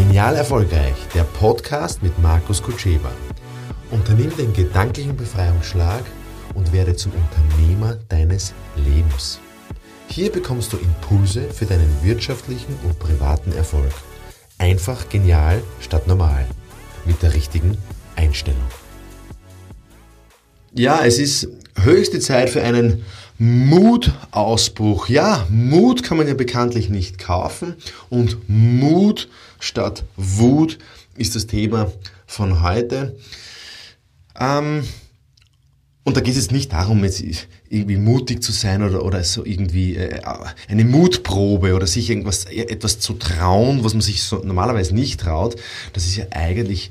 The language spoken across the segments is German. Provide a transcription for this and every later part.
Genial Erfolgreich, der Podcast mit Markus Kutscheba. Unternimm den gedanklichen Befreiungsschlag und werde zum Unternehmer deines Lebens. Hier bekommst du Impulse für deinen wirtschaftlichen und privaten Erfolg. Einfach genial statt normal. Mit der richtigen Einstellung. Ja, es ist höchste Zeit für einen Mutausbruch. Ja, Mut kann man ja bekanntlich nicht kaufen und Mut statt Wut ist das Thema von heute. Ähm, und da geht es nicht darum, jetzt irgendwie mutig zu sein oder, oder so irgendwie äh, eine Mutprobe oder sich irgendwas, etwas zu trauen, was man sich so normalerweise nicht traut. Das ist ja eigentlich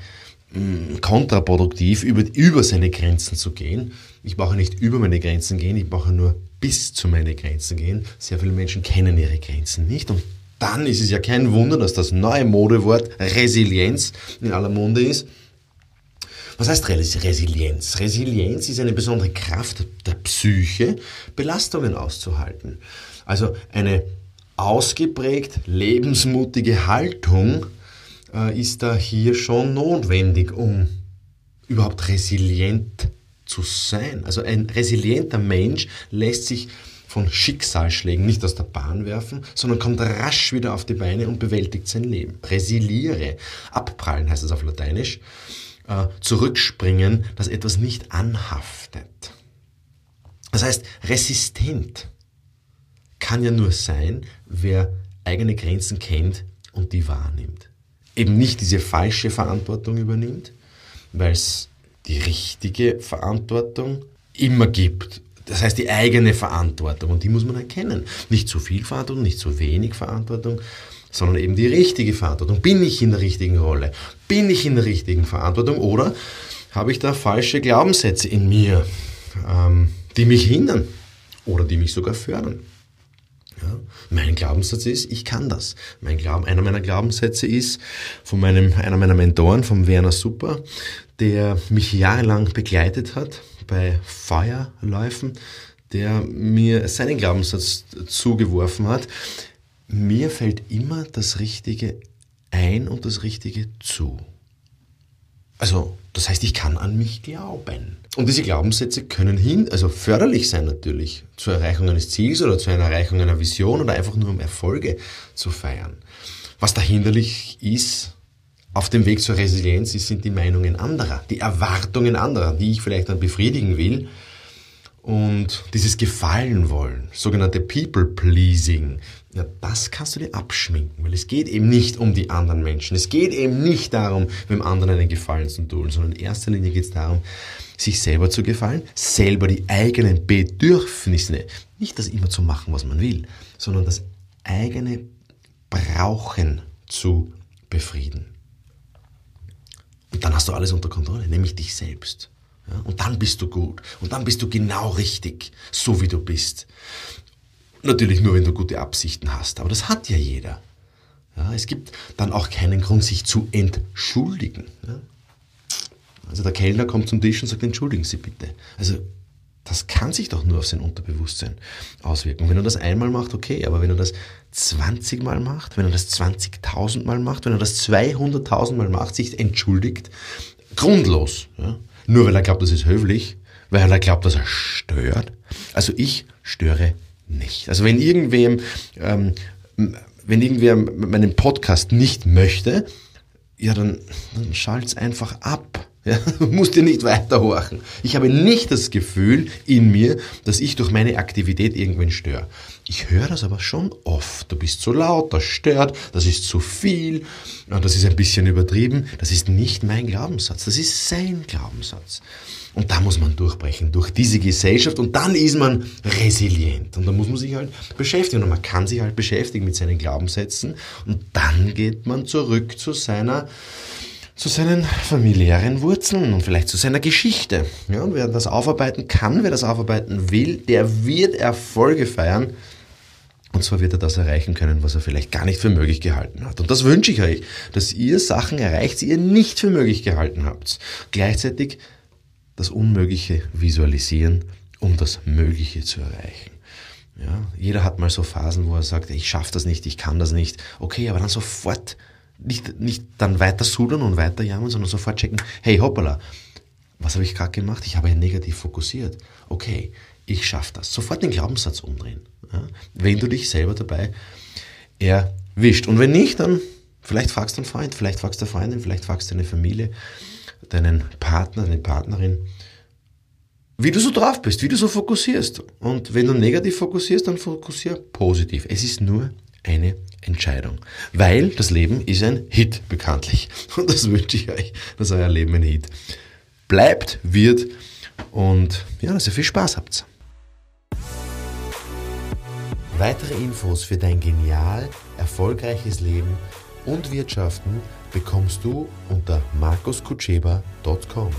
kontraproduktiv, über, über seine Grenzen zu gehen. Ich brauche nicht über meine Grenzen gehen, ich brauche nur bis zu meine Grenzen gehen. Sehr viele Menschen kennen ihre Grenzen nicht und dann ist es ja kein Wunder, dass das neue Modewort Resilienz in aller Munde ist. Was heißt Resilienz? Resilienz ist eine besondere Kraft der Psyche, Belastungen auszuhalten. Also eine ausgeprägt lebensmutige Haltung äh, ist da hier schon notwendig, um überhaupt resilient zu sein. Also ein resilienter Mensch lässt sich von Schicksalsschlägen nicht aus der Bahn werfen, sondern kommt rasch wieder auf die Beine und bewältigt sein Leben. Resiliere. Abprallen heißt es auf Lateinisch äh, zurückspringen, dass etwas nicht anhaftet. Das heißt, resistent kann ja nur sein, wer eigene Grenzen kennt und die wahrnimmt. Eben nicht diese falsche Verantwortung übernimmt, weil es die richtige Verantwortung immer gibt. Das heißt, die eigene Verantwortung und die muss man erkennen. Nicht zu viel Verantwortung, nicht zu wenig Verantwortung, sondern eben die richtige Verantwortung. Bin ich in der richtigen Rolle? Bin ich in der richtigen Verantwortung? Oder habe ich da falsche Glaubenssätze in mir, ähm, die mich hindern oder die mich sogar fördern? Ja, mein Glaubenssatz ist, ich kann das. Mein Glauben, einer meiner Glaubenssätze ist von meinem, einer meiner Mentoren, vom Werner Super, der mich jahrelang begleitet hat bei Feuerläufen, der mir seinen Glaubenssatz zugeworfen hat mir fällt immer das Richtige ein und das Richtige zu. Also, das heißt, ich kann an mich glauben. Und diese Glaubenssätze können hin, also förderlich sein natürlich, zur Erreichung eines Ziels oder zur Erreichung einer Vision oder einfach nur um Erfolge zu feiern. Was da hinderlich ist, auf dem Weg zur Resilienz, sind die Meinungen anderer, die Erwartungen anderer, die ich vielleicht dann befriedigen will. Und dieses Gefallen wollen, sogenannte People-Pleasing, ja, das kannst du dir abschminken, weil es geht eben nicht um die anderen Menschen. Es geht eben nicht darum, dem anderen einen Gefallen zu tun, sondern in erster Linie geht es darum, sich selber zu gefallen, selber die eigenen Bedürfnisse, nicht das immer zu machen, was man will, sondern das eigene Brauchen zu befrieden. Und dann hast du alles unter Kontrolle, nämlich dich selbst. Ja, und dann bist du gut. Und dann bist du genau richtig, so wie du bist. Natürlich nur, wenn du gute Absichten hast, aber das hat ja jeder. Ja, es gibt dann auch keinen Grund, sich zu entschuldigen. Ja. Also der Kellner kommt zum Tisch und sagt, entschuldigen Sie bitte. Also das kann sich doch nur auf sein Unterbewusstsein auswirken. Wenn er das einmal macht, okay, aber wenn er das 20 Mal macht, wenn er das 20.000 Mal macht, wenn er das 200.000 Mal macht, sich entschuldigt, grundlos, ja, nur weil er glaubt, das ist höflich, weil er glaubt, dass er stört. Also ich störe nicht. Also wenn irgendwem, ähm, wenn irgendwer meinen Podcast nicht möchte, ja, dann, dann schalt's einfach ab. Ja, musst dir nicht weiterhorchen. Ich habe nicht das Gefühl in mir, dass ich durch meine Aktivität irgendwen störe. Ich höre das aber schon oft. Du bist zu laut, das stört, das ist zu viel, das ist ein bisschen übertrieben. Das ist nicht mein Glaubenssatz, das ist sein Glaubenssatz. Und da muss man durchbrechen, durch diese Gesellschaft und dann ist man resilient. Und da muss man sich halt beschäftigen und man kann sich halt beschäftigen mit seinen Glaubenssätzen und dann geht man zurück zu seiner zu seinen familiären Wurzeln und vielleicht zu seiner Geschichte. Ja, und wer das aufarbeiten kann, wer das aufarbeiten will, der wird Erfolge feiern. Und zwar wird er das erreichen können, was er vielleicht gar nicht für möglich gehalten hat. Und das wünsche ich euch, dass ihr Sachen erreicht, die ihr nicht für möglich gehalten habt. Gleichzeitig das Unmögliche visualisieren, um das Mögliche zu erreichen. Ja, jeder hat mal so Phasen, wo er sagt, ich schaffe das nicht, ich kann das nicht. Okay, aber dann sofort nicht, nicht dann weiter sudern und weiter jammern, sondern sofort checken, hey hoppala, was habe ich gerade gemacht? Ich habe ja negativ fokussiert. Okay, ich schaffe das. Sofort den Glaubenssatz umdrehen. Ja? Wenn du dich selber dabei erwischt. Und wenn nicht, dann vielleicht fragst du einen Freund, vielleicht fragst du eine Freundin, vielleicht fragst du deine Familie, deinen Partner, deine Partnerin, wie du so drauf bist, wie du so fokussierst. Und wenn du negativ fokussierst, dann fokussier positiv. Es ist nur eine Entscheidung. Weil das Leben ist ein Hit, bekanntlich. Und das wünsche ich euch, dass euer Leben ein Hit bleibt, wird und ja, dass ihr viel Spaß habt. Weitere Infos für dein genial erfolgreiches Leben und Wirtschaften bekommst du unter markuskutscheba.com.